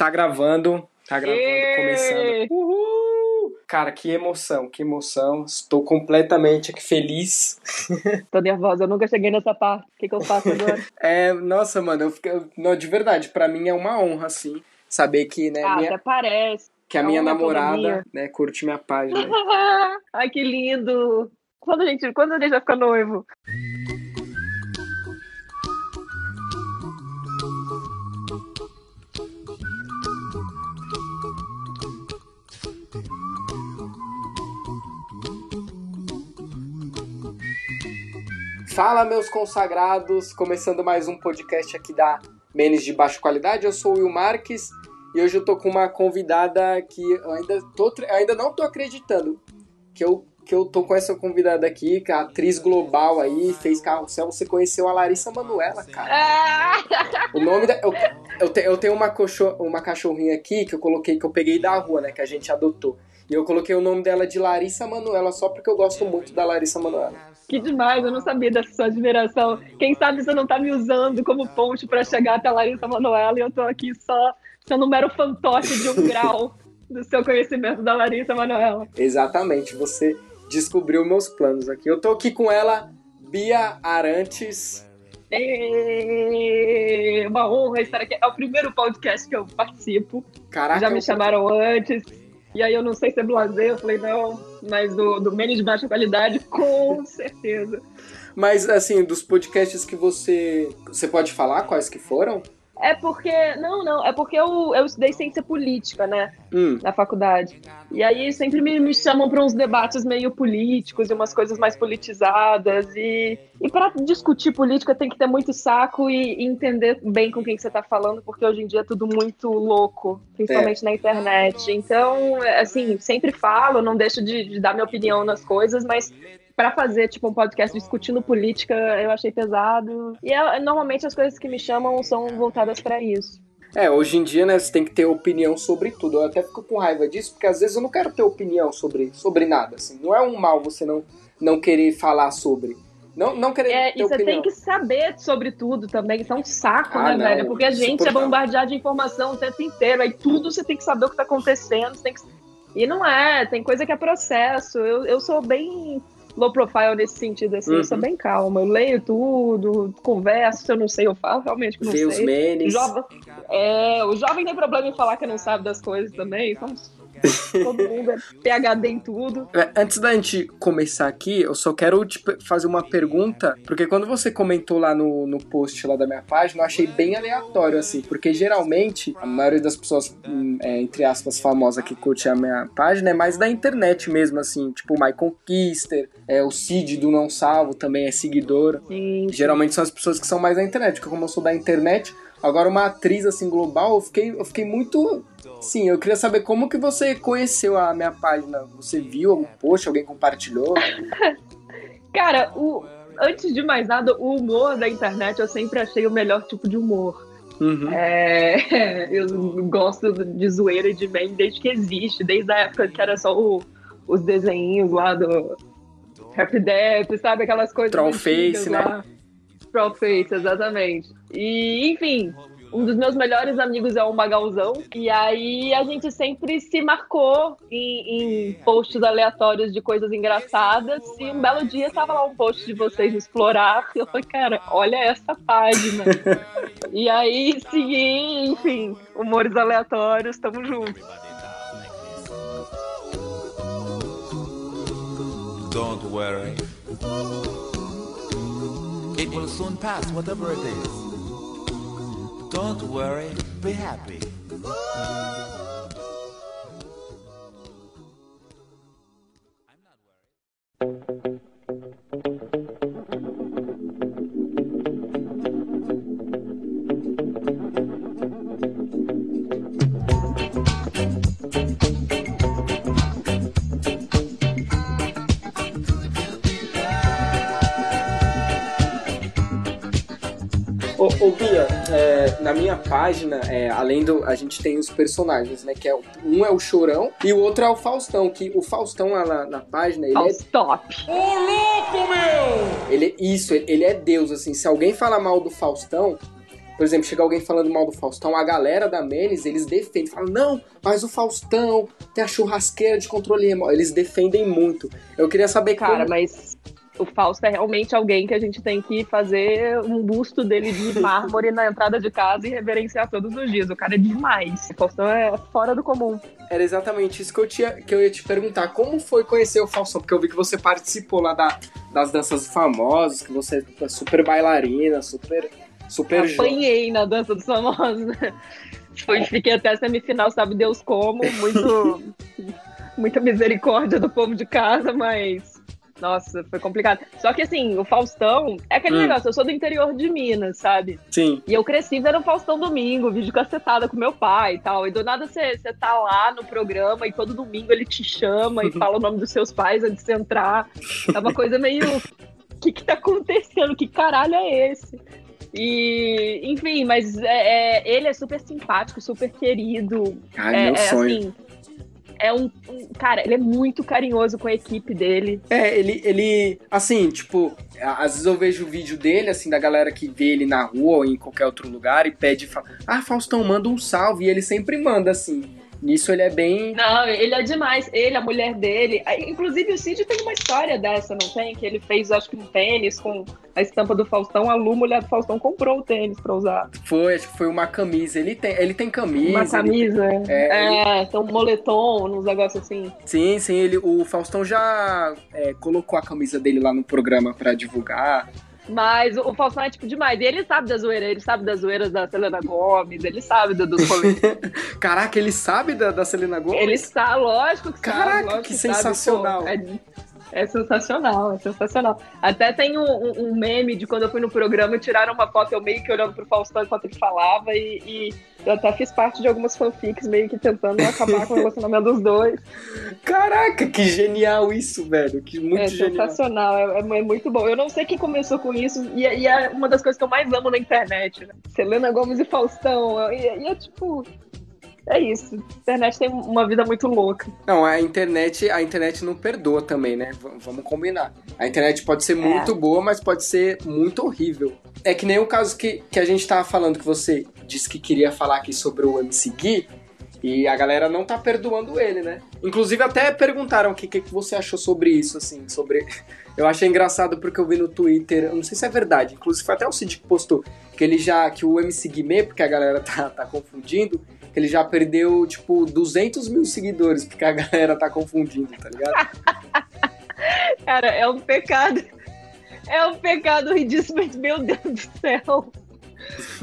tá gravando. Tá gravando, começando. Uhul! Cara, que emoção, que emoção. Estou completamente aqui feliz. Tô nervosa, eu nunca cheguei nessa parte. O que, que eu faço agora? é, nossa, mano, eu fico. Não, de verdade, para mim é uma honra, assim, saber que, né? Ah, minha... até parece. Que a é minha namorada, né, curte minha página. Ai, que lindo! Quando a gente, quando a gente vai ficar noivo? Fala, meus consagrados! Começando mais um podcast aqui da Menes de Baixa Qualidade. Eu sou o Will Marques e hoje eu tô com uma convidada que eu ainda, tô, ainda não tô acreditando que eu, que eu tô com essa convidada aqui, que é a atriz global aí, fez Carrossel. Você conheceu a Larissa Manuela, cara. o nome da. Eu, eu, te, eu tenho uma, coxo, uma cachorrinha aqui que eu coloquei, que eu peguei da rua, né? Que a gente adotou. E eu coloquei o nome dela de Larissa Manuela só porque eu gosto muito da Larissa Manuela. Que demais, eu não sabia dessa sua admiração. Quem sabe você não tá me usando como ponte para chegar até a Larissa Manoela e eu tô aqui só sendo um mero fantoche de um grau do seu conhecimento da Larissa Manoela. Exatamente, você descobriu meus planos aqui. Eu tô aqui com ela, Bia Arantes. E... Uma honra estar aqui. É o primeiro podcast que eu participo. Caraca, Já me chamaram antes. E aí eu não sei se é blazer, eu falei, não, mas do, do menos de baixa qualidade, com certeza. Mas, assim, dos podcasts que você. Você pode falar quais que foram? É porque. Não, não. É porque eu, eu estudei ciência política, né? Hum. Na faculdade. E aí sempre me, me chamam para uns debates meio políticos e umas coisas mais politizadas. E, e para discutir política tem que ter muito saco e, e entender bem com quem que você tá falando, porque hoje em dia é tudo muito louco, principalmente é. na internet. Então, assim, sempre falo, não deixo de, de dar minha opinião nas coisas, mas para fazer, tipo, um podcast discutindo política, eu achei pesado. E é, normalmente as coisas que me chamam são voltadas para isso. É, hoje em dia, né, você tem que ter opinião sobre tudo. Eu até fico com raiva disso, porque às vezes eu não quero ter opinião sobre, sobre nada, assim. Não é um mal você não, não querer falar sobre. Não, não querer é, ter e você opinião. tem que saber sobre tudo também. Isso é um saco, ah, né, não, velho? Porque a gente é bombardeado de informação o tempo inteiro. Aí tudo você tem que saber o que tá acontecendo. Você tem que... E não é, tem coisa que é processo. Eu, eu sou bem low profile nesse sentido, assim, uhum. eu sou uhum. bem calma. Eu leio tudo, converso, se eu não sei, eu falo, realmente que não Vê sei. os memes. Jovem, é, o jovem tem problema em falar que não sabe das coisas também, então Todo mundo é PHD em tudo. É, antes da gente começar aqui, eu só quero te fazer uma pergunta, porque quando você comentou lá no, no post lá da minha página, eu achei bem aleatório, assim, porque geralmente a maioria das pessoas, hum, é, entre aspas, famosas que curte a minha página é mais da internet mesmo, assim, tipo o Michael Kister, é, o Cid do Não Salvo também é seguidor. Sim. Geralmente são as pessoas que são mais da internet, porque como eu sou da internet, agora uma atriz assim global, eu fiquei, eu fiquei muito Sim, eu queria saber como que você conheceu a minha página. Você viu algum post, alguém compartilhou? Cara, o, antes de mais nada, o humor da internet eu sempre achei o melhor tipo de humor. Uhum. É, eu gosto de zoeira e de meme desde que existe, desde a época que era só o, os desenhinhos lá do Happy Death, sabe? Aquelas coisas. Trollface, né? Trollface, exatamente. E, enfim, um dos meus melhores amigos é o Magalzão. E aí a gente sempre se marcou em, em, posts aleatórios de coisas engraçadas. E um belo dia tava lá um post de vocês explorar. E eu falei, cara, olha essa página. e aí segui, enfim, humores aleatórios, tamo junto. Don't worry. It will soon pass, whatever it is. Don't worry, be happy. Minha página, é, além do. A gente tem os personagens, né? Que é, um é o Chorão e o outro é o Faustão. Que o Faustão lá na, na página. Ele Faustop. é. Ô, louco, meu! Ele, isso, ele, ele é Deus, assim. Se alguém falar mal do Faustão, por exemplo, chega alguém falando mal do Faustão, a galera da Menes, eles defendem, falam, não, mas o Faustão tem a churrasqueira de controle remoto. Eles defendem muito. Eu queria saber Cara, como... mas o Fausto é realmente alguém que a gente tem que fazer um busto dele de mármore na entrada de casa e reverenciar todos os dias. O cara é demais. O Faustão é fora do comum. Era exatamente isso que eu, tinha, que eu ia te perguntar. Como foi conhecer o Faustão? Porque eu vi que você participou lá da, das danças famosas, que você é super bailarina, super. super Apanhei na dança dos famosos? Foi, fiquei até a semifinal, sabe Deus como, muito. muita misericórdia do povo de casa, mas nossa, foi complicado. Só que assim, o Faustão é aquele hum. negócio, eu sou do interior de Minas, sabe? Sim. E eu cresci vendo o Faustão domingo, vídeo cacetada com meu pai e tal. E do nada você tá lá no programa e todo domingo ele te chama e fala o nome dos seus pais antes de você entrar. É uma coisa meio. O que, que tá acontecendo? Que caralho é esse? E, enfim, mas é, é, ele é super simpático, super querido. Ai, é, meu é, sonho. Assim, é um, um, Cara, ele é muito carinhoso com a equipe dele. É, ele, ele. Assim, tipo, às vezes eu vejo o vídeo dele, assim, da galera que vê ele na rua ou em qualquer outro lugar e pede. Ah, Faustão, manda um salve. E ele sempre manda, assim. Nisso ele é bem. Não, ele é demais. Ele, a mulher dele. Inclusive, o Cid tem uma história dessa, não tem? Que ele fez, acho que um tênis com a estampa do Faustão. A Lu, mulher do Faustão, comprou o tênis pra usar. Foi, acho que foi uma camisa. Ele tem, ele tem camisa. Uma camisa. Ele, é, é ele... então moletom, uns negócios assim. Sim, sim. Ele, o Faustão já é, colocou a camisa dele lá no programa pra divulgar. Mas o Faustão é tipo demais. E ele sabe da zoeira, ele sabe das zoeiras da Selena Gomes, ele sabe do, dos Caraca, ele sabe da, da Selena Gomes? Ele está, lógico que Caraca, sabe. Lógico que, que sensacional. Sabe, é, é, sensacional, é sensacional. Até tem um, um, meme de quando eu fui no programa, tiraram uma foto eu meio que olhando pro Faustão enquanto ele falava e, e eu até fiz parte de algumas fanfics meio que tentando acabar com o relacionamento dos dois. Caraca, que genial isso, velho. Que muito é genial. sensacional, é, é, é, muito bom. Eu não sei quem começou com isso, e, e, é uma das coisas que eu mais amo na internet, né? Selena Gomes e Faustão. E, e é tipo. É isso. A internet tem uma vida muito louca. Não, a internet, a internet não perdoa também, né? V vamos combinar. A internet pode ser muito é. boa, mas pode ser muito horrível. É que nem o caso que, que a gente tava falando que você disse que queria falar aqui sobre o MC Gui, e a galera não tá perdoando ele, né? Inclusive até perguntaram o que, que você achou sobre isso, assim, sobre... Eu achei engraçado porque eu vi no Twitter, eu não sei se é verdade, inclusive foi até o Cid que postou, que ele já, que o MC Guimê, porque a galera tá, tá confundindo, que ele já perdeu, tipo, 200 mil seguidores, porque a galera tá confundindo, tá ligado? Cara, é um pecado. É um pecado ridículo, mas meu Deus do céu.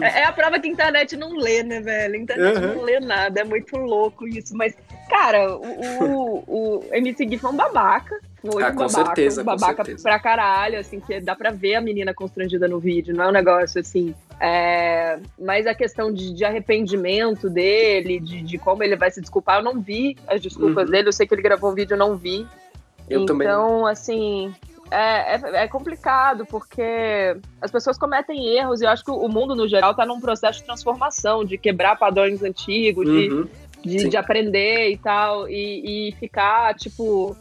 É, é, a prova que a internet não lê, né, velho? A internet uhum. não lê nada, é muito louco isso. Mas, cara, o, o, o MC Gui foi um babaca. Foi ah, um babaca, certeza, um babaca certeza. pra caralho, assim, que dá pra ver a menina constrangida no vídeo, não é um negócio assim. É, mas a questão de, de arrependimento dele, de, de, como ele vai se desculpar, eu não vi as desculpas uhum. dele. Eu sei que ele gravou um vídeo, eu não vi. Eu então, também. Então, assim, é, é, é, complicado, porque as pessoas cometem erros e eu acho que o mundo, no geral, está num processo de transformação, de quebrar padrões antigos, uhum. de, de, de, aprender e tal, e, e, ficar, tipo,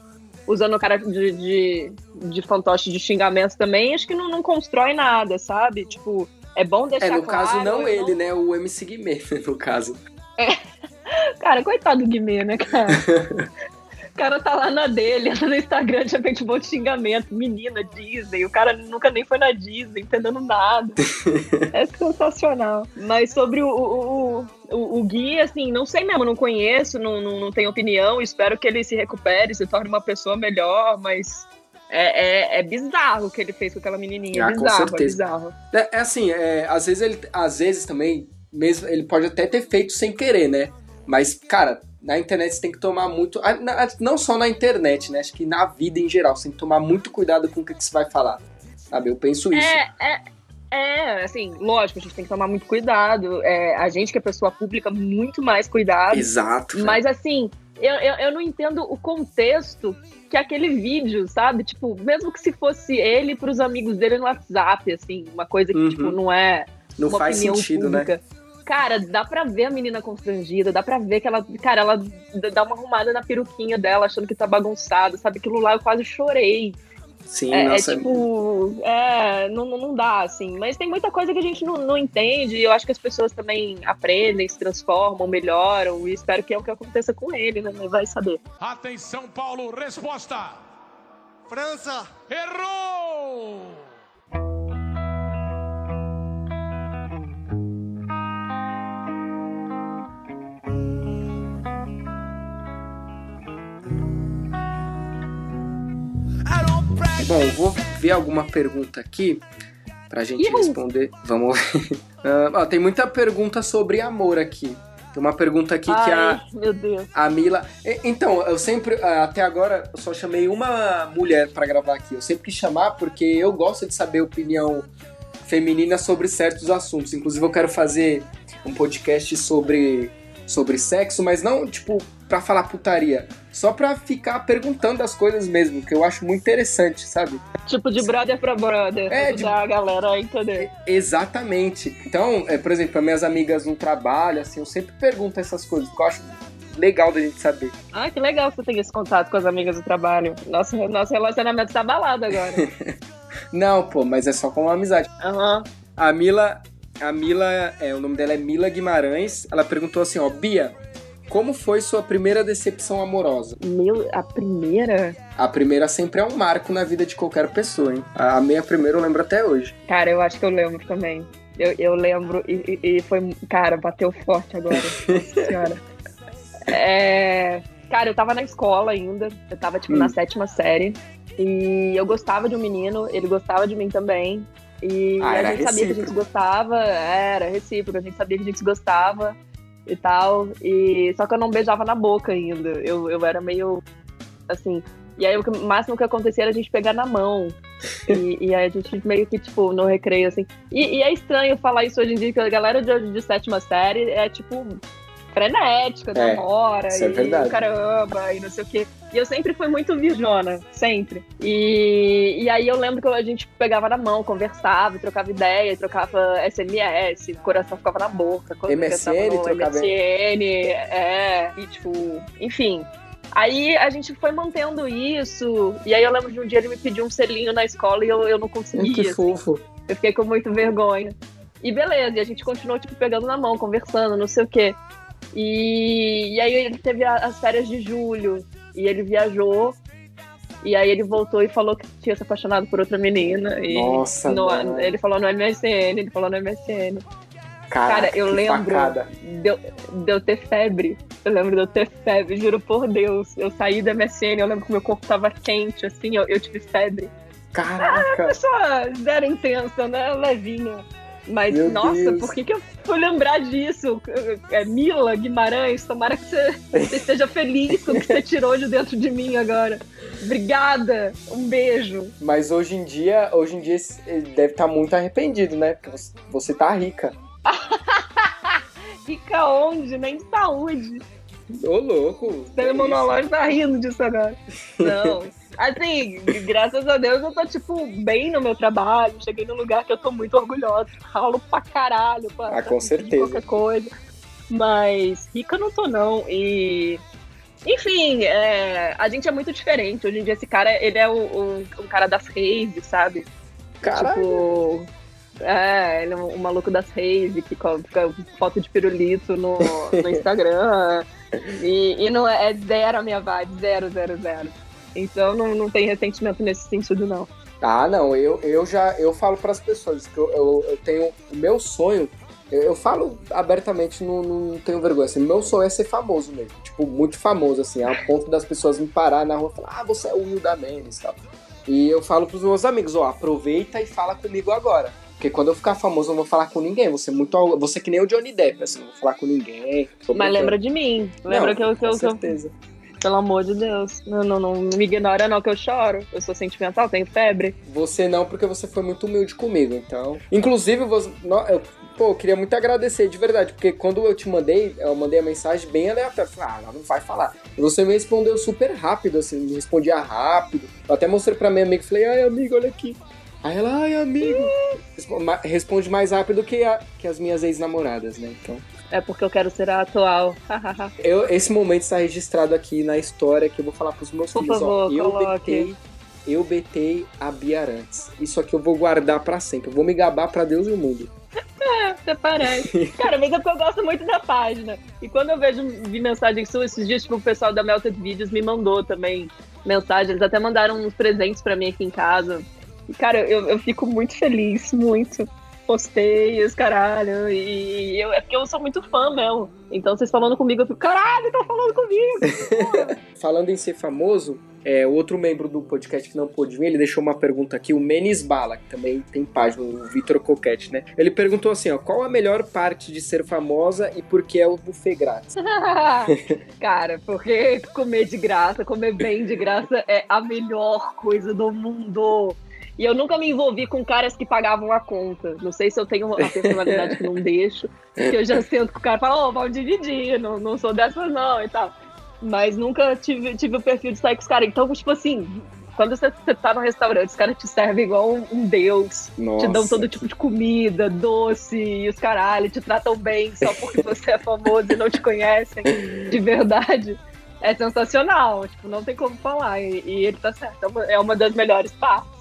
usando o cara de, de, de fantoche de xingamento também, acho que não, não constrói nada, sabe? Tipo, é bom deixar É, no claro, caso, não ele, não... né? O MC Guimê, no caso. É. Cara, coitado do Guimê, né, cara? O cara tá lá na dele, no Instagram, de repente um monte de xingamento. Menina, Disney. O cara nunca nem foi na Disney, entendendo nada. é sensacional. Mas sobre o, o, o, o Gui, assim, não sei mesmo, não conheço, não, não, não tenho opinião. Espero que ele se recupere, se torne uma pessoa melhor, mas é, é, é, bizarro o que ele fez com aquela menininha. É ah, bizarro, com certeza. é bizarro. É, é assim, é, às vezes ele. Às vezes também, mesmo, ele pode até ter feito sem querer, né? Mas, cara, na internet você tem que tomar muito. Não só na internet, né? Acho que na vida em geral, você tem que tomar muito cuidado com o que, você vai falar. Sabe? Eu penso isso. É, é, é, assim, lógico, a gente tem que tomar muito cuidado. É, a gente, que é pessoa pública, muito mais cuidado. Exato. Mas, assim, eu, eu, eu não entendo o contexto que aquele vídeo, sabe? Tipo, mesmo que se fosse ele para os amigos dele no WhatsApp, assim, uma coisa que, uhum. tipo, não é. Não faz sentido, né? pública. né? Cara, dá pra ver a menina constrangida, dá pra ver que ela, cara, ela dá uma arrumada na peruquinha dela, achando que tá bagunçado, sabe? Aquilo lá eu quase chorei. Sim, é, é nossa. É tipo, é, não, não dá, assim. Mas tem muita coisa que a gente não, não entende. E eu acho que as pessoas também aprendem, se transformam, melhoram. E espero que é o que aconteça com ele, né? Vai saber. Atenção, Paulo, resposta! França! Errou! Bom, vou ver alguma pergunta aqui pra gente Uhul. responder. Vamos uh, tem muita pergunta sobre amor aqui. Tem uma pergunta aqui Ai, que a. Meu Deus. A Mila. Então, eu sempre. Até agora, eu só chamei uma mulher para gravar aqui. Eu sempre quis chamar porque eu gosto de saber opinião feminina sobre certos assuntos. Inclusive, eu quero fazer um podcast sobre, sobre sexo, mas não, tipo, pra falar putaria. Só pra ficar perguntando as coisas mesmo, que eu acho muito interessante, sabe? Tipo de brother pra brother. É, de... a galera entender. Exatamente. Então, é, por exemplo, as minhas amigas no trabalho, assim, eu sempre pergunto essas coisas, porque eu acho legal da gente saber. Ah, que legal que você tem esse contato com as amigas do trabalho. Nosso, nosso relacionamento tá abalado agora. Não, pô, mas é só com uma amizade. Aham. Uhum. A Mila, a Mila, é, o nome dela é Mila Guimarães. Ela perguntou assim, ó, Bia, como foi sua primeira decepção amorosa? Meu, a primeira? A primeira sempre é um marco na vida de qualquer pessoa, hein? A minha primeira eu lembro até hoje. Cara, eu acho que eu lembro também. Eu, eu lembro e, e, foi. Cara, bateu forte agora. Nossa senhora. É, cara, eu tava na escola ainda. Eu tava, tipo, hum. na sétima série. E eu gostava de um menino, ele gostava de mim também. E ah, a gente recíproco. sabia que a gente gostava. Era recíproco, a gente sabia que a gente gostava e tal. E só que eu não beijava na boca ainda. Eu, eu era meio assim. E aí o máximo que acontecia era a gente pegar na mão. E, e aí a gente meio que, tipo, no recreio, assim. E, e, é estranho falar isso hoje em dia, que a galera de de sétima série é tipo frenética, é, namora, é verdade. caramba, e não sei o quê. E eu sempre fui muito virjona, sempre. E, e aí eu lembro que a gente pegava na mão, conversava, trocava ideia, trocava SMS, o coração ficava na boca. MSN, trocava... MSN, é, e tipo, enfim. Aí a gente foi mantendo isso, e aí eu lembro de um dia ele me pediu um selinho na escola e eu, eu não conseguia. Que assim. fofo. Eu fiquei com muita vergonha. E beleza, e a gente continuou, tipo, pegando na mão, conversando, não sei o quê. E, e aí ele teve as férias de julho e ele viajou. E aí ele voltou e falou que tinha se apaixonado por outra menina. E Nossa, no, Ele falou no MSN, ele falou no MSN. Caraca, Cara, eu lembro de eu, de eu ter febre. Eu lembro de eu ter febre, juro por Deus. Eu saí da MSN, eu lembro que meu corpo tava quente, assim, eu, eu tive febre. Caraca! Ah, pessoa zero intensa, né? Levinha. Mas, Meu nossa, Deus. por que, que eu fui lembrar disso? É, Mila Guimarães, tomara que você, você esteja feliz com o que você tirou de dentro de mim agora. Obrigada, um beijo. Mas hoje em dia, hoje em dia ele deve estar tá muito arrependido, né? Porque você, tá rica. rica onde? Nem de saúde. Ô, louco. O monológico tá rindo disso agora. Não. Assim, graças a Deus eu tô, tipo, bem no meu trabalho. Cheguei num lugar que eu tô muito orgulhosa. Ralo pra caralho. Pra, ah, com certeza. Qualquer coisa. Mas rica eu não tô, não. E. Enfim, é, a gente é muito diferente. Hoje em dia, esse cara, ele é o, o, um cara das raves, sabe? Caralho. Tipo. É, ele é um, um maluco das raves que fica foto de pirulito no, no Instagram. e, e não é, é zero a minha vibe, zero, zero, zero. Então não, não tem ressentimento nesse sentido, não. Ah, não, eu, eu já eu falo para as pessoas que eu, eu, eu, tenho o meu sonho, eu, eu falo abertamente, não, não tenho vergonha, assim, meu sonho é ser famoso mesmo, tipo, muito famoso, assim, ao ponto das pessoas me parar na rua e falar, ah, você é o Will da Menes e tal. E eu falo pros meus amigos, ó, aproveita e fala comigo agora. Porque quando eu ficar famoso, eu não vou falar com ninguém. Você muito. Você que nem o Johnny Depp, assim, não vou falar com ninguém. Mas lembra de mim. Lembra não, que eu. Que com eu, certeza. Que eu pelo amor de Deus. Não, não, não me ignora não que eu choro. Eu sou sentimental, tenho febre. Você não, porque você foi muito humilde comigo, então. Inclusive, você, eu, pô, eu queria muito agradecer, de verdade, porque quando eu te mandei, eu mandei a mensagem bem aleatória. Falei, ah, ela não vai falar. E você me respondeu super rápido, assim, me respondia rápido. Eu até mostrei pra minha amiga e falei, ai, amigo, olha aqui. Aí ela, ai, amigo. Responde mais rápido que, a, que as minhas ex-namoradas, né? Então. É porque eu quero ser a atual. eu, esse momento está registrado aqui na história que eu vou falar pros meus Por filhos. Favor, ó, eu optei, eu betei a Bia Arantes. Isso aqui eu vou guardar para sempre. Eu vou me gabar para Deus e o mundo. É, até parece. Cara, mas é porque eu gosto muito da página. E quando eu vejo vi mensagens suas esses dias, tipo, o pessoal da Melted Videos me mandou também mensagem. Eles até mandaram uns presentes para mim aqui em casa. E, cara, eu, eu fico muito feliz, muito postei os caralho. E eu, é porque eu sou muito fã mesmo. Então vocês falando comigo, eu fico, caralho, tá falando comigo. falando em ser famoso, é, outro membro do podcast que não pôde vir, ele deixou uma pergunta aqui, o Menis Bala, que também tem página, o Vitor Coquete, né? Ele perguntou assim, ó, qual a melhor parte de ser famosa e por que é o buffet grátis? Cara, porque comer de graça, comer bem de graça é a melhor coisa do mundo. E eu nunca me envolvi com caras que pagavam a conta. Não sei se eu tenho a personalidade que não deixo, que eu já sinto que o cara fala, ô, oh, vamos dividir, não, não sou dessas não e tal. Mas nunca tive, tive o perfil de sair com os caras. Então, tipo assim, quando você, você tá no restaurante, os caras te servem igual um, um deus. Nossa. Te dão todo tipo de comida, doce e os caralho, te tratam bem só porque você é famoso e não te conhecem de verdade. É sensacional, tipo, não tem como falar. E, e ele tá certo, é uma, é uma das melhores partes.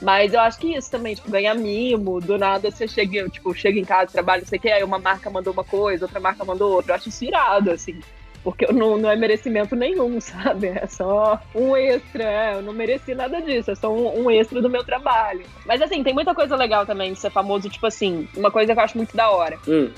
Mas eu acho que isso também, tipo, ganhar mimo, do nada você chega, tipo, chega em casa, trabalha, você quer, aí uma marca mandou uma coisa, outra marca mandou outra. Eu acho isso irado, assim. Porque não, não é merecimento nenhum, sabe? É só um extra. É, eu não mereci nada disso, é só um, um, extra do meu trabalho. Mas assim, tem muita coisa legal também de ser famoso, tipo assim, uma coisa que eu acho muito da hora. Hum.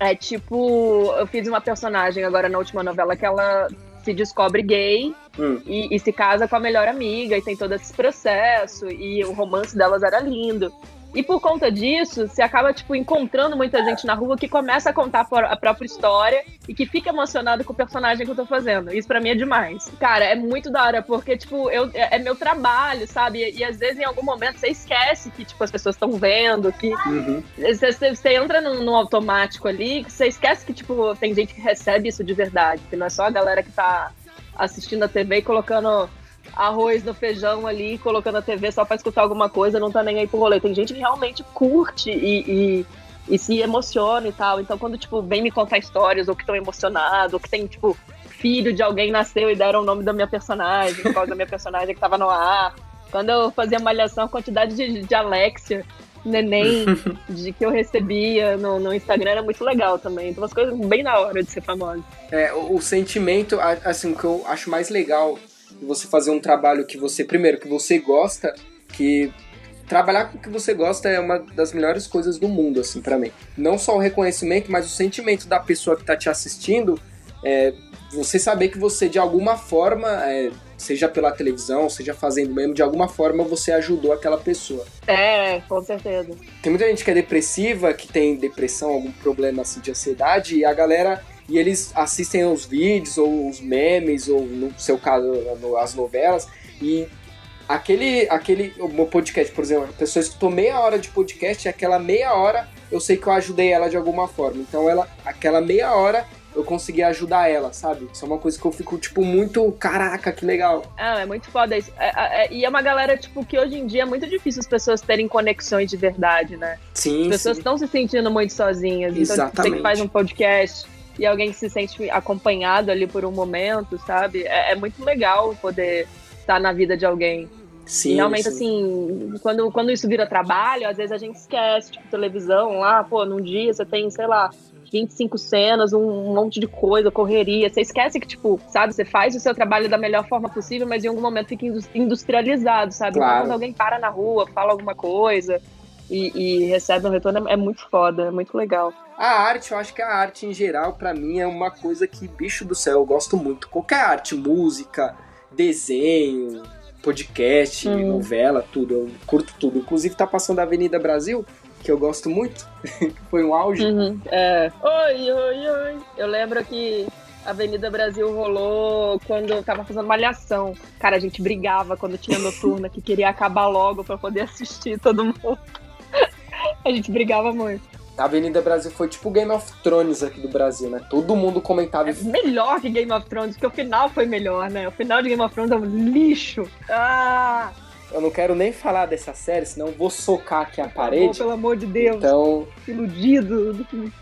É tipo, eu fiz uma personagem agora na última novela que ela se descobre gay hum. e, e, se casa com a melhor amiga e tem todo esse processo e o romance delas era lindo. E por conta disso, você acaba, tipo, encontrando muita gente na rua que começa a contar a própria história e que fica emocionado com o personagem que eu tô fazendo. Isso para mim é demais. Cara, é muito da hora, porque, tipo, eu, é, é meu trabalho, sabe? E, e, às vezes, em algum momento, você esquece que, tipo, as pessoas estão vendo, que uhum. você, você, entra num, num, automático ali, você esquece que, tipo, tem gente que recebe isso de verdade, que não é só a galera que tá assistindo a TV e colocando arroz no feijão ali, colocando a TV só pra escutar alguma coisa, não tá nem aí pro rolê. Tem gente que realmente curte e, e, e se emociona e tal. Então, quando, tipo, vem me contar histórias, ou que estão emocionados, ou que tem, tipo, filho de alguém nasceu e deram o nome da minha personagem, por causa da minha personagem que tava no ar. Quando eu fazia malhação, a quantidade de, de Alexia, neném, de que eu recebia no, no Instagram era muito legal também. Então, umas coisas bem na hora de ser famosa. É, o, o sentimento, assim, o que eu acho mais legal você fazer um trabalho que você, primeiro, que você gosta, que trabalhar com o que você gosta é uma das melhores coisas do mundo, assim, para mim. Não só o reconhecimento, mas o sentimento da pessoa que tá te assistindo, é, você saber que você, de alguma forma, é, seja pela televisão, seja fazendo mesmo, de alguma forma você ajudou aquela pessoa. É, com certeza. Tem muita gente que é depressiva, que tem depressão, algum problema assim de ansiedade, e a galera e eles assistem os vídeos ou os memes ou no seu caso as novelas e aquele aquele o podcast por exemplo a pessoa escutou meia hora de podcast e aquela meia hora eu sei que eu ajudei ela de alguma forma então ela aquela meia hora eu consegui ajudar ela, sabe? Isso é uma coisa que eu fico, tipo, muito. Caraca, que legal. Ah, é muito foda isso. É, é, é, e é uma galera, tipo, que hoje em dia é muito difícil as pessoas terem conexões de verdade, né? Sim. As pessoas estão se sentindo muito sozinhas. Exatamente. Então, você que faz um podcast e alguém que se sente acompanhado ali por um momento, sabe? É, é muito legal poder estar na vida de alguém. Sim, e realmente, sim. assim, quando, quando isso vira trabalho, às vezes a gente esquece, tipo, televisão lá, pô, num dia você tem, sei lá, 25 cenas, um monte de coisa, correria. Você esquece que, tipo, sabe, você faz o seu trabalho da melhor forma possível, mas em algum momento fica industrializado, sabe? Claro. Então, quando alguém para na rua, fala alguma coisa e, e recebe um retorno, é muito foda, é muito legal. A arte, eu acho que a arte em geral, para mim, é uma coisa que, bicho do céu, eu gosto muito. Qualquer arte, música, desenho, podcast, hum. novela, tudo. Eu curto tudo. Inclusive, tá passando a Avenida Brasil, que eu gosto muito. Foi um auge. Uhum, é. Oi, oi, oi. Eu lembro que Avenida Brasil rolou quando eu tava fazendo malhação. Cara, a gente brigava quando tinha noturna, que queria acabar logo para poder assistir todo mundo. A gente brigava muito. A Avenida Brasil foi tipo Game of Thrones aqui do Brasil, né? Todo mundo comentava. É melhor que Game of Thrones, porque o final foi melhor, né? O final de Game of Thrones é um lixo. Ah! Eu não quero nem falar dessa série, senão vou socar aqui a parede. Pelo amor de Deus. Então. Iludido. eu queria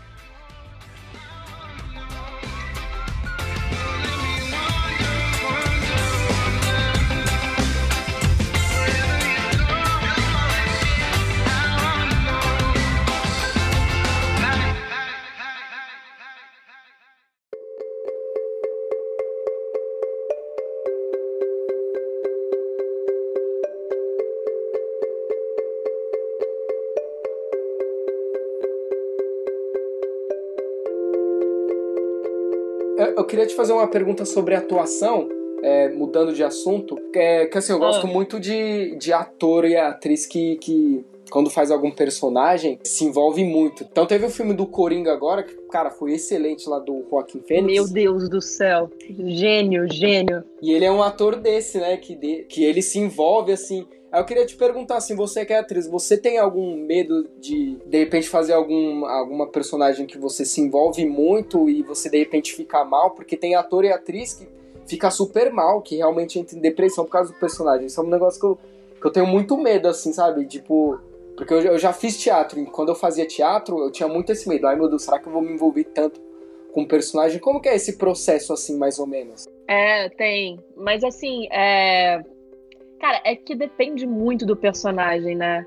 te fazer uma pergunta sobre atuação, é, mudando de assunto. É, que assim, eu gosto ah. muito de, de ator e atriz que, que quando faz algum personagem, se envolve muito. Então teve o filme do Coringa agora, que, cara, foi excelente lá do Joaquim Fênix. Meu Deus do céu. Gênio, gênio. E ele é um ator desse, né? Que, de, que ele se envolve assim. Eu queria te perguntar assim, você que é atriz, você tem algum medo de de repente fazer algum, alguma personagem que você se envolve muito e você de repente fica mal? Porque tem ator e atriz que fica super mal, que realmente entra em depressão por causa do personagem. Isso é um negócio que eu, que eu tenho muito medo, assim, sabe? Tipo, porque eu, eu já fiz teatro, e quando eu fazia teatro, eu tinha muito esse medo. Ai meu Deus, será que eu vou me envolver tanto com o personagem? Como que é esse processo, assim, mais ou menos? É, tem. Mas assim, é. Cara, é que depende muito do personagem, né?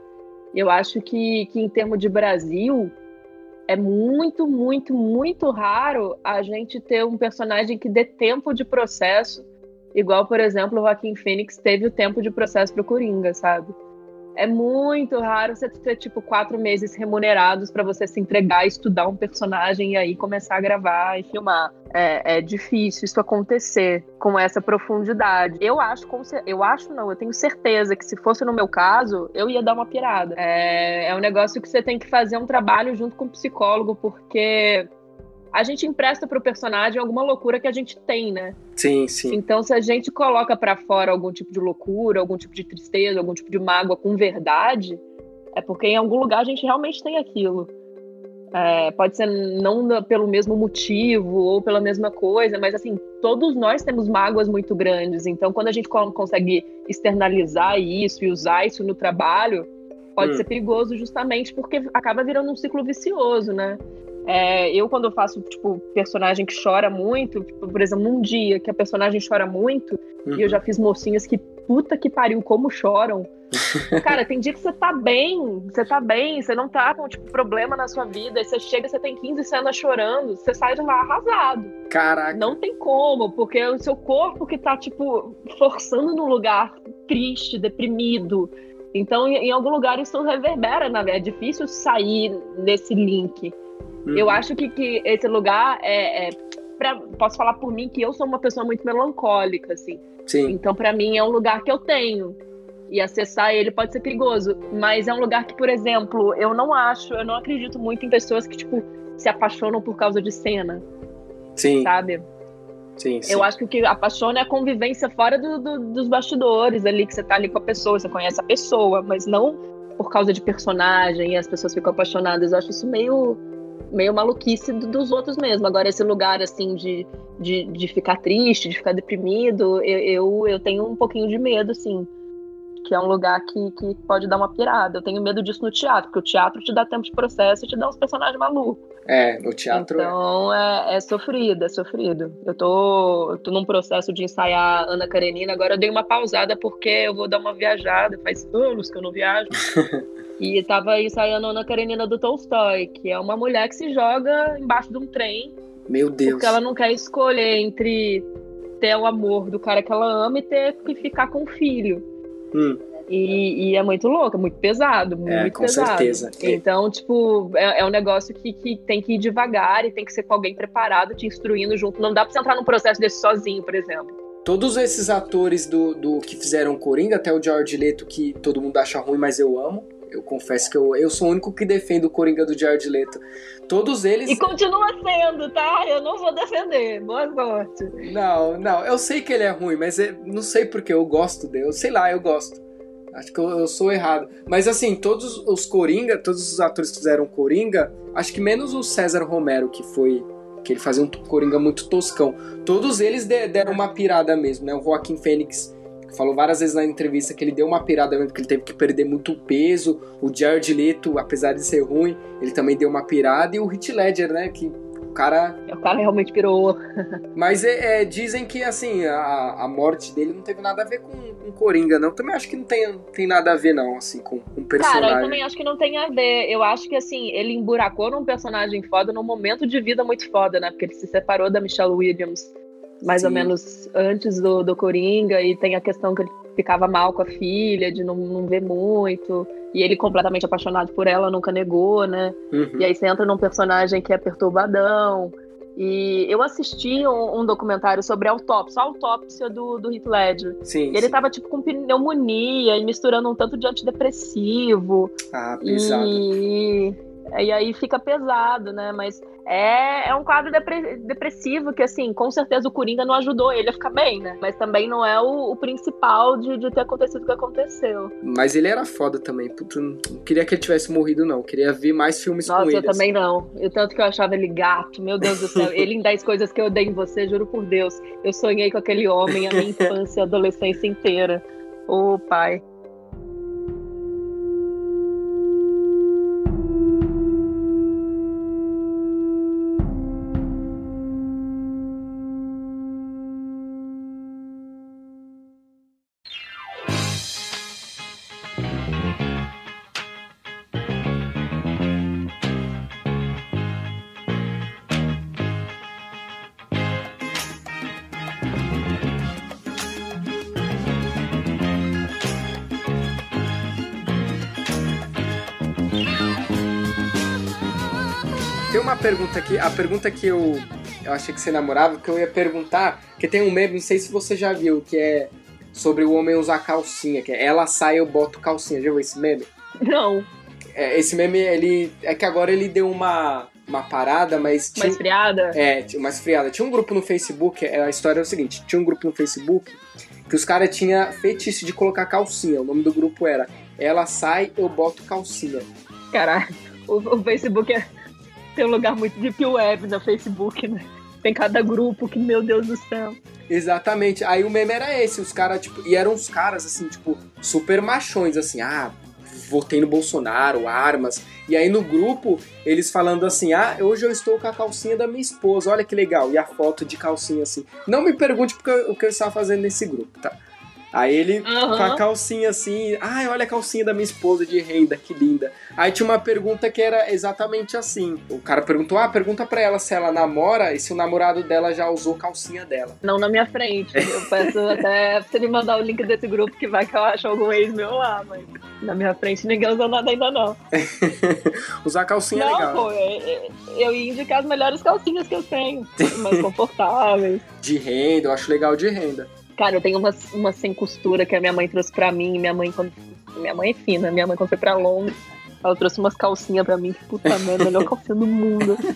Eu acho que, que em termos de Brasil, é muito, muito, muito raro a gente ter um personagem que dê tempo de processo, igual, por exemplo, o Joaquim Phoenix teve o tempo de processo pro Coringa, sabe? É muito raro você ter, tipo, quatro meses remunerados para você se entregar, estudar um personagem e aí começar a gravar e filmar. É, é difícil isso acontecer com essa profundidade. Eu acho, eu acho não, eu tenho certeza que se fosse no meu caso, eu ia dar uma pirada. É, é um negócio que você tem que fazer um trabalho junto com o psicólogo, porque a gente empresta pro personagem alguma loucura que a gente tem, né? Sim, sim. Então, se a gente coloca para fora algum tipo de loucura, algum tipo de tristeza, algum tipo de mágoa com verdade, é porque em algum lugar a gente realmente tem aquilo. É, pode ser não pelo mesmo motivo ou pela mesma coisa, mas assim, todos nós temos mágoas muito grandes. Então, quando a gente consegue externalizar isso e usar isso no trabalho, pode hum. ser perigoso justamente porque acaba virando um ciclo vicioso, né? É, eu, quando eu faço, tipo, personagem que chora muito, tipo, por exemplo, num dia que a personagem chora muito, uhum. e eu já fiz mocinhas que puta que pariu, como choram. Cara, tem dia que você tá bem, você tá bem, você não tá com, tipo, problema na sua vida, aí você chega, você tem 15 cenas chorando, você sai de lá arrasado. Caraca. Não tem como, porque é o seu corpo que tá, tipo, forçando num lugar triste, deprimido. Então, em, em algum lugar isso reverbera, na verdade. É difícil sair desse link. Uhum. Eu acho que, que esse lugar é, é pra, posso falar por mim que eu sou uma pessoa muito melancólica, assim. Sim. Então, para mim, é um lugar que eu tenho. E acessar ele pode ser perigoso. Mas é um lugar que, por exemplo, eu não acho, eu não acredito muito em pessoas que, tipo, se apaixonam por causa de cena. Sim. Sabe? Sim, sim. Eu acho que o que apaixona é a convivência fora do, do, dos bastidores ali, que você tá ali com a pessoa, você conhece a pessoa, mas não por causa de personagem e as pessoas ficam apaixonadas. Eu acho isso meio meio maluquice dos outros mesmo. Agora, esse lugar, assim, de, de, de ficar triste, de ficar deprimido, eu, eu, eu tenho um pouquinho de medo, assim. Que é um lugar que, que pode dar uma pirada. Eu tenho medo disso no teatro, porque o teatro te dá tempo de processo e te dá uns personagens malucos. É, no teatro. Então é, é sofrido, é sofrido. Eu tô, eu tô num processo de ensaiar Ana Karenina, agora eu dei uma pausada porque eu vou dar uma viajada. Faz anos que eu não viajo. E estava ensaiando Ana Karenina do Tolstói, que é uma mulher que se joga embaixo de um trem. Meu Deus. Porque ela não quer escolher entre ter o amor do cara que ela ama e ter que ficar com o filho. Hum. E, e, é muito louco, é muito pesado, é, muito com pesado. certeza. Então, tipo, é, é um negócio que, que, tem que ir devagar e tem que ser com alguém preparado, te instruindo junto. Não dá pra você entrar num processo desse sozinho, por exemplo. Todos esses atores do, do que fizeram Coringa, até o George Leto, que todo mundo acha ruim, mas eu amo. Eu confesso que eu, eu sou o único que defendo o Coringa do Jared Leto. Todos eles. E continua sendo, tá? Eu não vou defender. Boa sorte. Não, não. Eu sei que ele é ruim, mas é, não sei porque eu gosto dele. Sei lá, eu gosto. Acho que eu, eu, sou errado. Mas assim, todos os Coringa, todos os atores que fizeram Coringa, acho que menos o César Romero, que foi. que ele fazia um Coringa muito toscão. Todos eles deram uma pirada mesmo, né? O Joaquim Fênix falou várias vezes na entrevista que ele deu uma pirada mesmo, que ele teve que perder muito peso. O Jared Leto, apesar de ser ruim, ele também deu uma pirada. E o Heath Ledger, né, que o cara... O cara realmente pirou. Mas é, é, dizem que, assim, a, a morte dele não teve nada a ver com, com Coringa, não. Também acho que não tem, tem nada a ver, não, assim, com um personagem. Cara, eu também acho que não tem a ver. Eu acho que, assim, ele emburacou num personagem foda num momento de vida muito foda, né? Porque ele se separou da Michelle Williams mais Sim. ou menos antes do, do Coringa, e tem a questão que ele ficava mal com a filha, de não, não ver muito, e ele completamente apaixonado por ela, nunca negou, né? Uhum. E aí você entra num personagem que é perturbadão, E eu assisti um, um, documentário sobre a autópsia, a autópsia do, do Heath Ledger. Sim, ele sim. tava, tipo, com pneumonia e misturando um tanto de antidepressivo. Ah, pesado. E, e aí fica pesado, né? Mas é, é um quadro depressivo que, assim, com certeza o Coringa não ajudou ele a ficar bem, né? Mas também não é o, o principal de, de, ter acontecido o que aconteceu. Mas ele era foda também. Puto, não queria que ele tivesse morrido, não. Queria ver mais filmes Nossa, com ele. Nossa, eu também não. E tanto que eu achava ele gato. Meu Deus do céu. ele em 10 coisas que eu odeio em você, juro por Deus. Eu sonhei com aquele homem a minha infância e adolescência inteira. Ô, oh, pai. Uma pergunta aqui, a pergunta que eu, eu achei que você namorava, que eu ia perguntar, que tem um meme, não sei se você já viu, que é sobre o homem usar calcinha, que é ela sai, eu boto calcinha. Já viu esse meme? Não. É, esse meme, ele. É que agora ele deu uma, uma parada, mas. Tinha, uma esfriada? É, uma esfriada. Tinha um grupo no Facebook, a história é o seguinte: tinha um grupo no Facebook que os caras tinham fetiche de colocar calcinha. O nome do grupo era Ela sai, eu boto calcinha. Caralho, o, o Facebook é tem um lugar muito deep web no Facebook, né? Tem cada grupo que, meu Deus do céu. Exatamente. Aí o meme era esse, os caras, tipo, e eram os caras, assim, tipo, super machões, assim, ah, votei no Bolsonaro, armas. E aí no grupo, eles falando assim: ah, hoje eu estou com a calcinha da minha esposa, olha que legal. E a foto de calcinha assim. Não me pergunte porque, o que eu estava fazendo nesse grupo, tá? Aí ele uhum. com a calcinha assim, ai, olha a calcinha da minha esposa de renda, que linda. Aí tinha uma pergunta que era exatamente assim. O cara perguntou: "Ah, pergunta para ela se ela namora e se o namorado dela já usou calcinha dela". Não na minha frente. Eu peço até pra você me mandar o link desse grupo que vai que eu acho algum ex meu lá, mas na minha frente ninguém usa nada ainda não. Usar calcinha não, é legal. Pô, eu, eu ia indicar as melhores calcinhas que eu tenho, mais confortáveis. De renda, eu acho legal de renda. Cara, eu tenho uma, uma sem costura que a minha mãe trouxe pra mim. Minha mãe, quando. Minha mãe é fina. Minha mãe, quando foi pra Londres, ela trouxe umas calcinhas pra mim. Puta merda, melhor calcinha do mundo.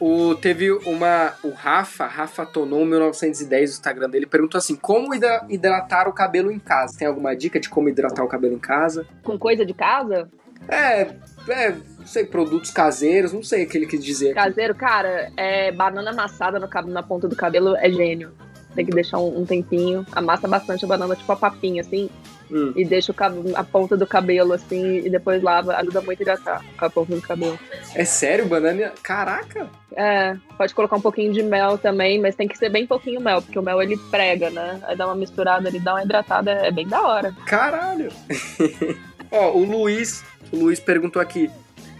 O, teve uma. O Rafa, Rafa Tonon 1910, o Instagram dele, perguntou assim: como hidratar o cabelo em casa? Tem alguma dica de como hidratar o cabelo em casa? Com coisa de casa? É, é, não sei, produtos caseiros, não sei o que ele quis dizer. Caseiro, aqui. cara, é, banana amassada no, na ponta do cabelo é gênio tem que deixar um, um tempinho. Amassa bastante a banana, tipo a papinha, assim. Hum. E deixa a ponta do cabelo, assim, e depois lava. Ajuda muito a hidratar a ponta do cabelo. É sério, banana? Caraca! É, pode colocar um pouquinho de mel também, mas tem que ser bem pouquinho mel, porque o mel ele prega, né? Aí dá uma misturada, ele dá uma hidratada, é bem da hora. Caralho! Ó, o Luiz, o Luiz perguntou aqui: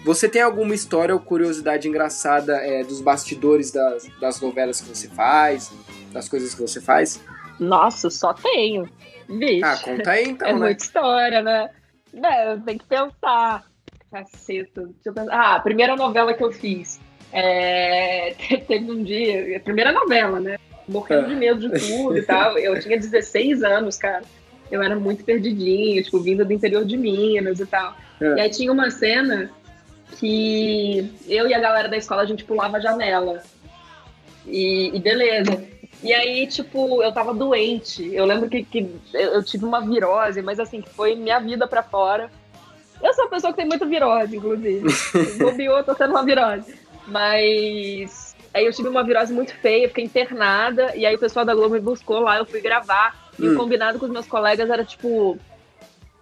você tem alguma história ou curiosidade engraçada é, dos bastidores das, das novelas que você faz, das coisas que você faz? Nossa, só tenho. Vixe. Ah, conta aí então, é né? muita história, né? Não, tem que pensar. Caceta. Deixa eu pensar. Ah, a primeira novela que eu fiz. É... Teve um dia. Primeira novela, né? Morrendo é. de medo de tudo e tal. Eu tinha 16 anos, cara. Eu era muito perdidinho, tipo, vindo do interior de Minas e tal. É. E aí tinha uma cena que eu e a galera da escola a gente pulava a janela. E, e beleza. E aí, tipo, eu tava doente. Eu lembro que, que eu tive uma virose, mas assim, que foi minha vida pra fora. Eu sou uma pessoa que tem muita virose, inclusive. Bobeou, tô tendo uma virose. Mas aí eu tive uma virose muito feia, fiquei internada, e aí o pessoal da Globo me buscou lá, eu fui gravar. E o hum. combinado com os meus colegas era, tipo,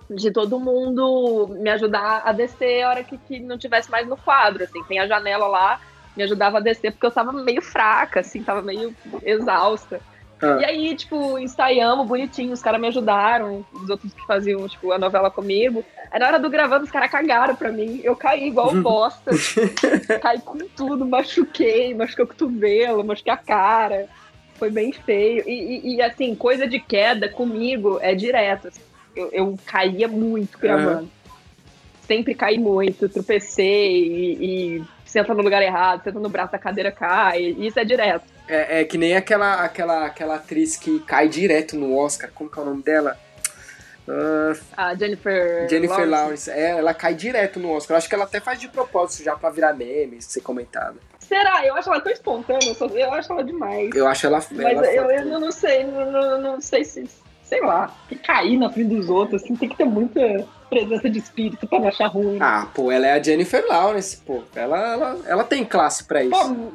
de todo mundo me ajudar a descer a hora que, que não tivesse mais no quadro, assim, tem a janela lá, me ajudava a descer porque eu tava meio fraca, assim, tava meio exausta. Ah. E aí, tipo, ensaiamos bonitinho, os caras me ajudaram, os outros que faziam, tipo, a novela comigo. Aí na hora do gravando, os caras cagaram pra mim. Eu caí igual bosta. caí com tudo, machuquei, machuquei o cotovelo, machuquei a cara. Foi bem feio. E, e, e assim, coisa de queda comigo é direto. Assim eu, eu caía muito gravando. Uhum. Sempre caí muito, tropecei e, e senta no lugar errado, senta no braço, a cadeira cai, isso é direto. É, é que nem aquela, aquela, aquela atriz que cai direto no Oscar, como que é o nome dela? Uh, a Jennifer Jennifer Lawrence. Lawrence. É, ela cai direto no Oscar. Eu acho que ela até faz de propósito já pra virar meme, ser comentada. Será? Eu acho ela tão espontânea, eu acho ela demais. Eu acho ela. Mas ela eu, eu, eu, não sei, não, não, não sei se. Sei lá, que cair na frente dos outros, assim, tem que ter muita presença de espírito pra não achar ruim. Ah, pô, ela é a Jennifer Lawrence, pô. Ela, ela, ela tem classe pra isso. Pô,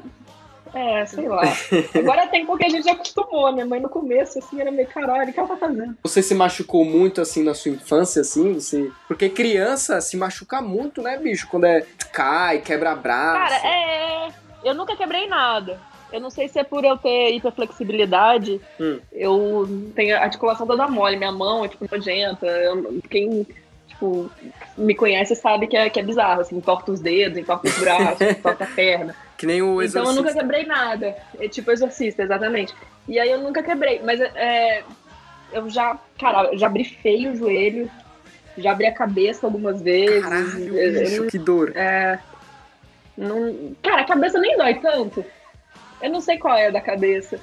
é, sei lá. Agora tem porque a gente já acostumou, né? Mas no começo, assim, era meio caralho, o que ela tá fazendo? Você se machucou muito, assim, na sua infância, assim? Você... Porque criança se machuca muito, né, bicho? Quando é cai, quebra braço. Cara, é. Eu nunca quebrei nada. Eu não sei se é por eu ter hiperflexibilidade. Hum. Eu tenho a articulação toda mole. Minha mão é, tipo, nojenta. Eu, quem, tipo, me conhece sabe que é, que é bizarro. Assim, os dedos, entorta os braços, entorta a perna. Que nem o exorcista. Então eu nunca quebrei nada. É tipo exorcista, exatamente. E aí eu nunca quebrei. Mas é, eu já, cara, já abri feio o joelho. Já abri a cabeça algumas vezes. Caralho, bicho, que dor. É. Não, cara, a cabeça nem dói tanto. Eu não sei qual é a da cabeça.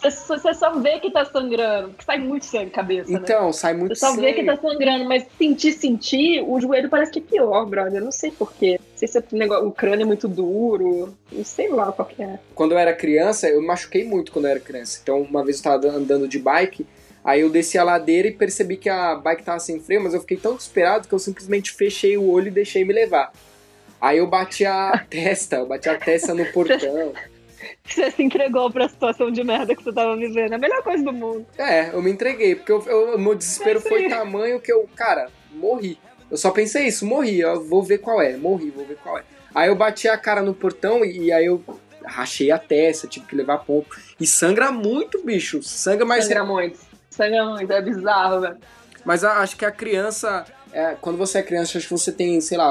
Você só vê que tá sangrando, porque sai muito sangue cabeça, né? Então, né? sai muito sangue. Você só vê que tá sangrando, mas sentir, sentir, o joelho parece que é pior, brother. Eu não sei porquê. Não sei se é o, negócio, o crânio é muito duro, não sei lá qual que é. Quando eu era criança, eu machuquei muito quando eu era criança. Então, uma vez eu tava andando de bike, aí eu desci a ladeira e percebi que a bike tava sem freio, mas eu fiquei tão desesperado que eu simplesmente fechei o olho e deixei me levar. Aí eu bati a testa, eu bati a testa no portão. Você se entregou pra situação de merda que você tava vivendo. É a melhor coisa do mundo. É, eu me entreguei, porque o meu desespero foi tamanho que eu, cara, morri. Eu só pensei isso, morri, eu vou ver qual é, morri, vou ver qual é. Aí eu bati a cara no portão e, e aí eu rachei a testa, tive que levar pompo. E sangra muito, bicho. Sangra mais. Sangra muito. Sangra muito, é bizarro, velho. Mas acho que a criança. É, quando você é criança, acho que você tem, sei lá,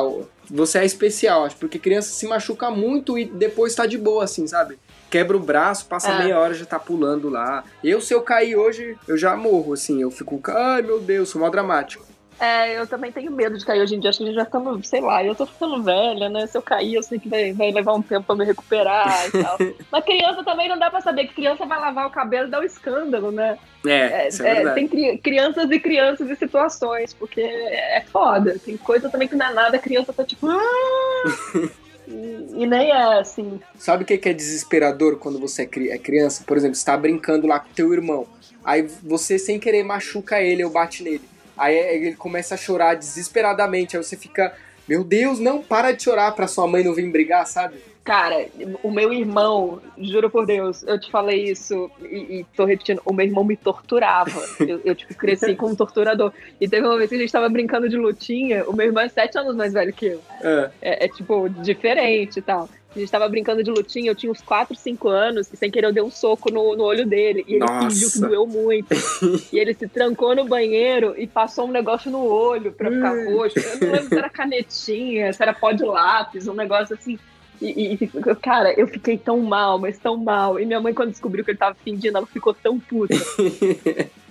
você é especial, acho, porque criança se machuca muito e depois tá de boa, assim, sabe? Quebra o braço, passa é. meia hora já tá pulando lá. Eu, se eu cair hoje, eu já morro, assim, eu fico, ai meu Deus, sou mal dramático. É, eu também tenho medo de cair hoje em dia. Acho que a gente já ficando, sei lá, eu tô ficando velha, né? Se eu cair, eu sei que vai, vai levar um tempo pra me recuperar e tal. Mas criança também não dá pra saber que criança vai lavar o cabelo e dar um escândalo, né? É, é, é, é tem cri crianças e crianças e situações, porque é foda. Tem coisa também que não é nada, a criança tá tipo. Ah! E, nem é assim. Sabe o que é desesperador quando você é, é criança? Por exemplo, você tá brincando lá com teu irmão. Aí você, sem querer, machuca ele ou bate nele. Aí ele começa a chorar desesperadamente. Aí você fica, meu Deus, não, para de chorar pra sua mãe não vir brigar, sabe? Cara, o meu irmão, juro por Deus, eu te falei isso e, e tô repetindo, o meu irmão me torturava. Eu, eu tipo, cresci com um torturador. E teve uma vez que a gente tava brincando de lutinha, o meu irmão é sete anos mais velho que eu. É, é, é tipo, diferente e tal. A gente tava brincando de lutinha, eu tinha uns 4, 5 anos, e sem querer eu dei um soco no, no olho dele. E ele Nossa. fingiu que doeu muito. e ele se trancou no banheiro e passou um negócio no olho pra ficar roxo. Eu não lembro se era canetinha, se era pó de lápis, um negócio assim. E, e, cara, eu fiquei tão mal, mas tão mal. E minha mãe, quando descobriu que ele tava fingindo, ela ficou tão puta.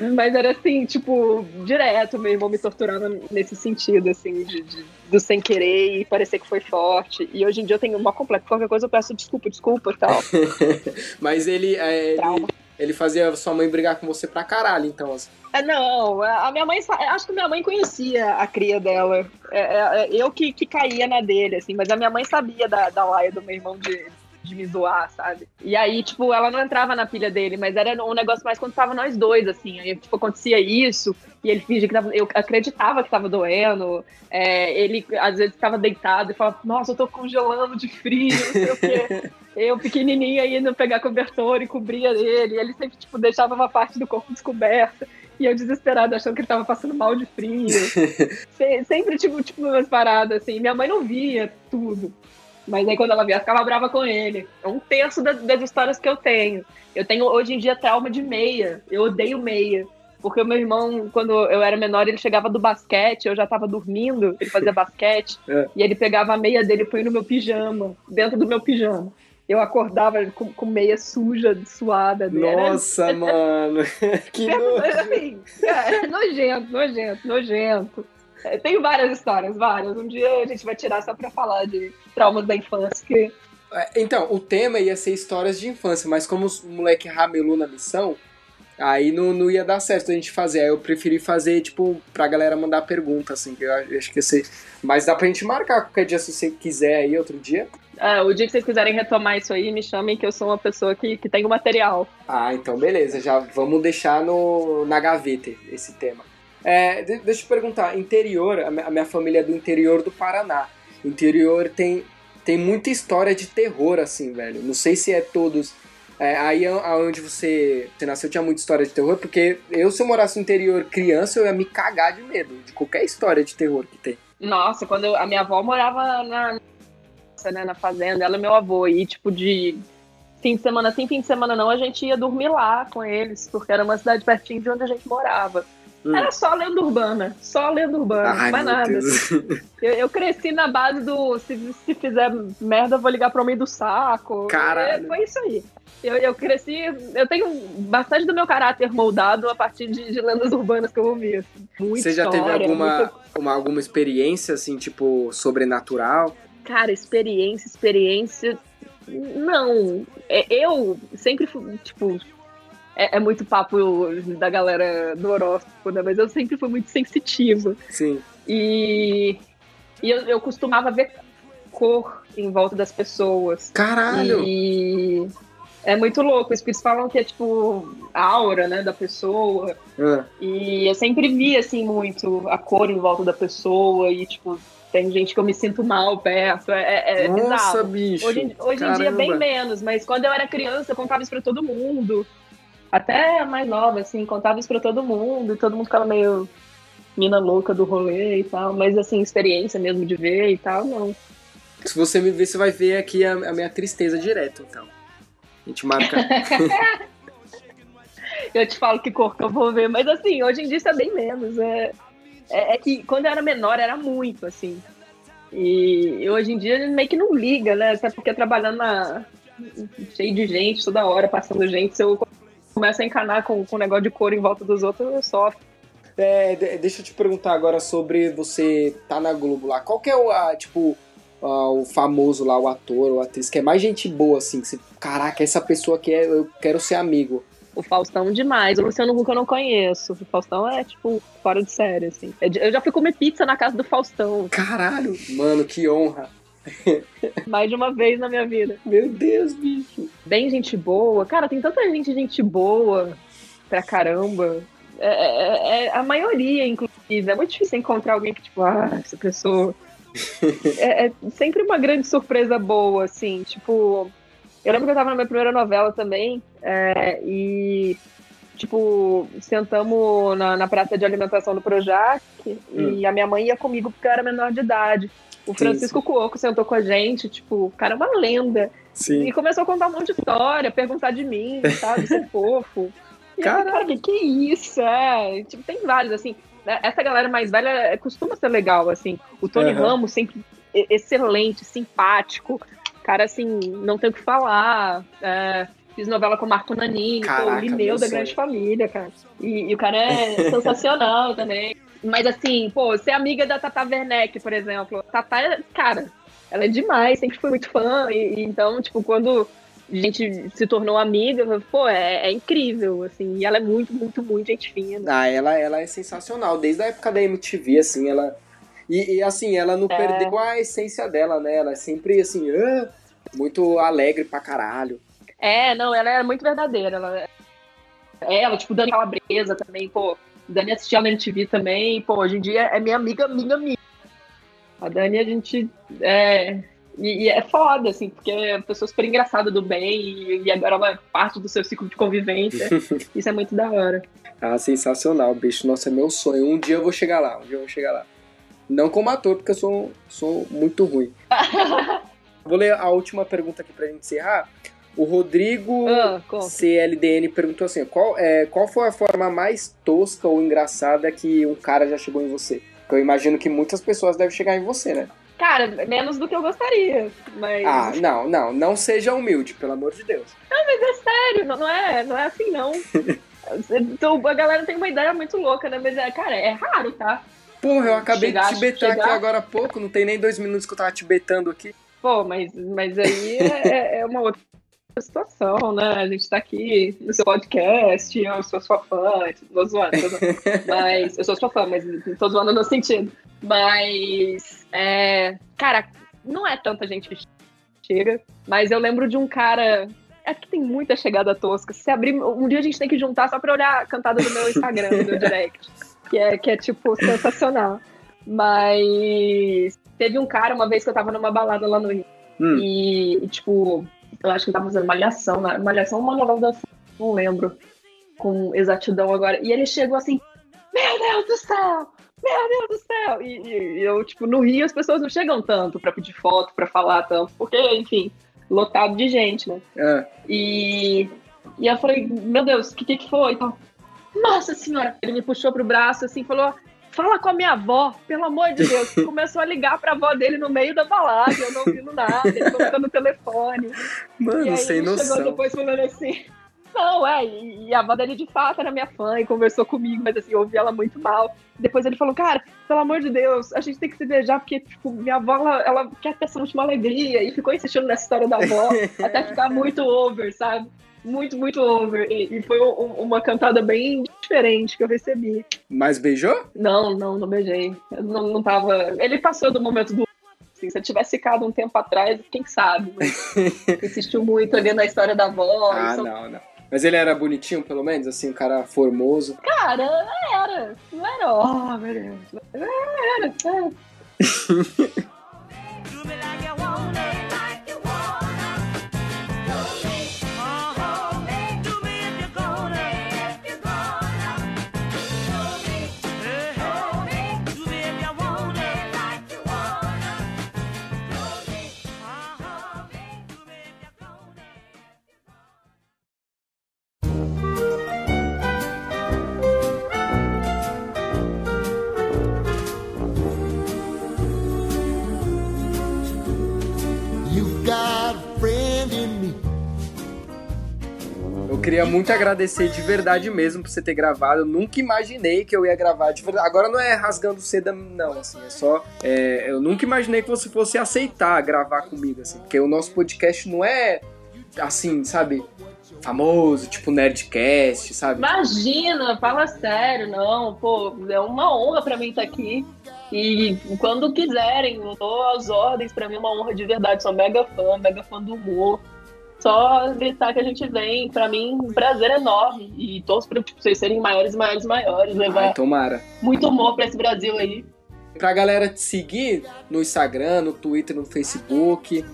mas era assim, tipo, direto, meu irmão me torturava nesse sentido, assim, de, de, do sem querer e parecer que foi forte. E hoje em dia eu tenho uma completa. Qualquer coisa eu peço desculpa, desculpa e tal. mas ele. É, ele ele fazia sua mãe brigar com você pra caralho, então. Assim. É, não, a minha mãe. Acho que minha mãe conhecia a cria dela. É, é, é, eu que, que caía na dele, assim, mas a minha mãe sabia da, da laia do meu irmão de, de me zoar, sabe? E aí, tipo, ela não entrava na pilha dele, mas era um negócio mais quando tava nós dois, assim. Aí, tipo, acontecia isso, e ele fingia que tava. Eu acreditava que tava doendo. É, ele, às vezes, ficava deitado e falava, nossa, eu tô congelando de frio, não sei o quê. eu, pequenininha, indo pegar cobertor e cobria ele. E ele sempre, tipo, deixava uma parte do corpo descoberta. E eu desesperada, achando que ele tava passando mal de frio. sempre, tipo, tipo, umas paradas, assim. Minha mãe não via tudo. Mas aí quando ela via, ficava brava com ele. É um terço das, das histórias que eu tenho. Eu tenho, hoje em dia, trauma de meia. Eu odeio meia. Porque o meu irmão, quando eu era menor, ele chegava do basquete, eu já tava dormindo, ele fazia basquete, é. e ele pegava a meia dele e põe no meu pijama, dentro do meu pijama eu acordava com, com meia suja, suada. Nossa, mano. que nojo. Assim, é, nojento, nojento, nojento. Tem várias histórias, várias. Um dia a gente vai tirar só pra falar de traumas da infância. Que... É, então, o tema ia ser histórias de infância, mas como o moleque ramelou na missão, aí não, não ia dar certo a gente fazer. Aí eu preferi fazer, tipo, pra galera mandar pergunta, assim, que eu acho que ia ser. Mas dá pra gente marcar qualquer dia se você quiser aí, outro dia. É, o dia que vocês quiserem retomar isso aí, me chamem que eu sou uma pessoa que, que tem o material. Ah, então beleza, já vamos deixar no, na gaveta esse tema. É, deixa eu te perguntar, interior, a minha família é do interior do Paraná. Interior tem, tem muita história de terror, assim, velho. Não sei se é todos. É, aí onde você, você nasceu tinha muita história de terror, porque eu, se eu morasse no interior criança, eu ia me cagar de medo de qualquer história de terror que tem. Nossa, quando eu, a minha avó morava na, né, na fazenda, ela e meu avô, e tipo de fim de semana sim, fim de semana não, a gente ia dormir lá com eles, porque era uma cidade pertinho de onde a gente morava. Hum. Era só lenda urbana, só lenda urbana, Ai, mais nada. Eu, eu, cresci na base do se, se fizer merda, vou ligar pro homem do saco. É, foi isso aí. Eu, eu cresci, eu tenho bastante do meu caráter moldado a partir de, de lendas urbanas que eu ouvi. Assim. Você já história, teve alguma, uma, alguma experiência, assim, tipo, sobrenatural? Cara, experiência, experiência. Não. É, eu sempre fui, tipo. É, é, muito papo da galera do horóscopo, né? Mas eu sempre fui muito sensitiva. Sim. E, e eu, eu costumava ver cor em volta das pessoas. Caralho! E é muito louco. Os espíritos falam que é tipo a aura, né, da pessoa. É. E eu sempre vi, assim, muito a cor em volta da pessoa e, tipo, tem gente que eu me sinto mal perto. É, é Nossa, bizarro. bicho. Hoje, hoje em dia, bem menos, mas quando eu era criança, eu contava isso pra todo mundo. Até mais nova, assim, contava isso pra todo mundo, e todo mundo ficava meio mina louca do rolê e tal. Mas, assim, experiência mesmo de ver e tal, não. Se você me ver, você vai ver aqui a, a minha tristeza direto, então. A gente marca. eu te falo que cor que eu vou ver, mas assim, hoje em dia isso é bem menos. É, é, é, que quando eu era menor era muito, assim. E hoje em dia meio que não liga, né? Até porque trabalhando na. cheio de gente toda hora, passando gente, se eu começo a encanar com, com um negócio de cor em volta dos outros, eu sofro. É, deixa eu te perguntar agora sobre você tá na Globo lá. Qual que é o, a, tipo, a, o famoso lá, o ator ou atriz, que é mais gente boa, assim, que você, caraca, essa pessoa aqui é, eu quero ser amigo. O Faustão demais. O Luciano Huck eu não conheço. O Faustão é, tipo, fora de série, assim. Eu já fui comer pizza na casa do Faustão. Caralho! Mano, que honra. Mais de uma vez na minha vida. Meu Deus, bicho. Bem gente boa. Cara, tem tanta gente gente boa pra caramba. É, é, é a maioria, inclusive. É muito difícil encontrar alguém que, tipo, ah, essa pessoa. é, é sempre uma grande surpresa boa, assim. Tipo, eu lembro que eu tava na minha primeira novela também, é, e, tipo, sentamos na, na praça de alimentação do Projac, hum. e a minha mãe ia comigo porque eu era menor de idade. O Francisco Cuoco sentou com a gente, tipo, o cara é uma lenda. Sim. E começou a contar um monte de história, perguntar de mim, sabe, ser fofo. E cara, cara, que, que isso? É, tipo, tem vários, assim. Né, essa galera mais velha é, costuma ser legal, assim. O Tony uhum. Ramos sempre excelente, simpático cara, assim, não tem o que falar. É, fiz novela com o Marco Nanini, Caraca, o Lineu da Grande Família, cara. E, e o cara é sensacional também. Mas assim, pô, ser amiga da Tata Werneck, por exemplo. Tata, é, cara, ela é demais, sempre fui muito fã. E, e então, tipo, quando a gente se tornou amiga, pô, é, é, incrível, assim. E ela é muito, muito, muito gente fina. Ah, ela, ela é sensacional. Desde a época da MTV, assim, ela e, e, assim, ela não é. perdeu a essência dela, né? Ela é sempre assim, ah, muito alegre pra caralho. É, não, ela é muito verdadeira. Ela, é, ela tipo, Dani Calabresa também, pô. Dani assistia na MTV também, pô, hoje em dia é minha amiga, minha amiga. A Dani, a gente. É, e, e, é foda, assim, porque é uma pessoa super engraçada do bem e, e agora ela é parte do seu ciclo de convivência. Isso é muito da hora. Ah, sensacional, bicho. Nossa, é meu sonho. Um dia eu vou chegar lá, um dia eu vou chegar lá. Não como ator, porque eu sou, sou muito ruim. Vou ler a última pergunta aqui pra gente encerrar. O Rodrigo ah, CLDN perguntou assim: qual, é, qual foi a forma mais tosca ou engraçada que um cara já chegou em você? Porque eu imagino que muitas pessoas devem chegar em você, né? Cara, menos do que eu gostaria, mas... Ah, não, não, não seja humilde, pelo amor de Deus. Não, mas é sério, não, não é, não é assim, não. então, a galera tem uma ideia muito louca, né? Mas, é, cara, é raro, tá? Porra, eu acabei chegar, de tibetar chegar... aqui agora há pouco, não tem nem dois minutos que eu tava tibetando aqui. Pô, mas, mas aí é, é uma outra situação, né? A gente tá aqui no seu podcast, eu sou sua fã, tô zoando, tô zoando. mas eu sou sua fã, mas tô zoando no sentido. Mas, é, cara, não é tanta gente que chega, mas eu lembro de um cara é que tem muita chegada tosca. Se abrir, um dia a gente tem que juntar só pra olhar a cantada do meu Instagram, do meu direct. Que é, que é, tipo, sensacional. Mas teve um cara, uma vez que eu tava numa balada lá no Rio. Hum. E, e, tipo, eu acho que ele tava fazendo malhação, né? Malhação uma novela da. Não lembro com exatidão agora. E ele chegou assim: Meu Deus do céu! Meu Deus do céu! E, e, eu, tipo, no Rio as pessoas não chegam tanto pra pedir foto, pra falar tanto, porque, enfim, lotado de gente, né? É. E, e eu falei, meu Deus, o que, que foi? Então, Nossa senhora! Ele me puxou pro braço assim falou: fala com a minha avó, pelo amor de Deus. Começou a ligar pra avó dele no meio da balada, eu não ouvindo nada, ele colocando no telefone. Mano, e aí sem ele noção. chegou depois falando assim. Não, é, e, a avó dele de fato era minha fã e conversou comigo, mas assim, eu ouvi ela muito mal. Depois ele falou, cara, pelo amor de Deus, a gente tem que se beijar, porque, tipo, minha avó, ela, ela quer ter essa última alegria, e ficou insistindo nessa história da avó, até ficar muito over, sabe? Muito, muito over. E, e foi um, uma cantada bem diferente que eu recebi. Mas beijou? Não, não, não beijei. Eu não, não tava. Ele passou do momento do Assim, se eu tivesse ficado um tempo atrás, quem sabe? insistiu muito ali na história da avó. Ah, não, não. Mas ele era bonitinho, pelo menos, assim, um cara formoso. Cara, era. Não era, oh, meu Deus. Era, era. queria muito agradecer de verdade mesmo por você ter gravado. Eu nunca imaginei que eu ia gravar de verdade. Agora não é rasgando seda, não, assim, é só. É, eu nunca imaginei que você fosse aceitar gravar comigo, assim, porque o nosso podcast não é assim, sabe? Famoso, tipo Nerdcast, sabe? Imagina, fala sério, não. Pô, é uma honra para mim estar aqui. E quando quiserem, eu às ordens, para mim é uma honra de verdade. Sou mega fã, mega fã do humor só gritar que a gente vem. Pra mim, um prazer enorme. E torço pra vocês serem maiores, maiores, maiores. Levar Ai, tomara. muito humor pra esse Brasil aí. Pra galera te seguir no Instagram, no Twitter, no Facebook,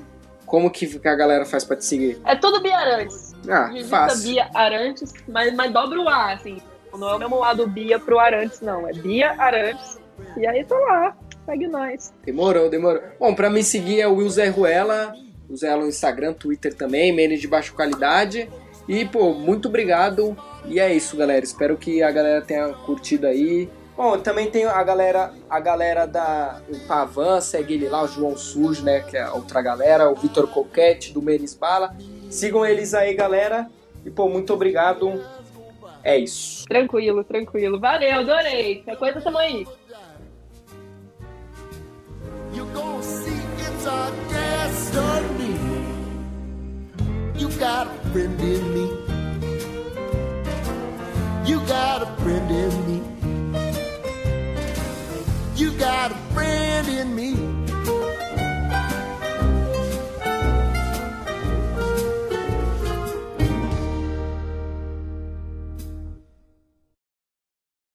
como que a galera faz pra te seguir? É tudo Bia Arantes. Ah, Digita fácil. Bia Arantes, mas, mas dobra o A, assim. Não é o mesmo lado Bia pro Arantes, não. É Bia Arantes. E aí tô lá. Segue nós. Demorou, demorou. Bom, pra me seguir é o Will Zé Ruela Usa ela no Instagram, Twitter também, menos de baixa qualidade. E, pô, muito obrigado. E é isso, galera. Espero que a galera tenha curtido aí. Bom, também tem a galera, a galera da o Pavan, segue ele lá, o João Sujo, né, que é a outra galera, o Vitor Coquete do Menes Bala. Sigam eles aí, galera. E pô, muito obrigado. É isso. Tranquilo, tranquilo. Valeu, adorei. Qualquer coisa tamo aí. Our destiny. You got a friend in me. You got a friend in me. You got a friend in me.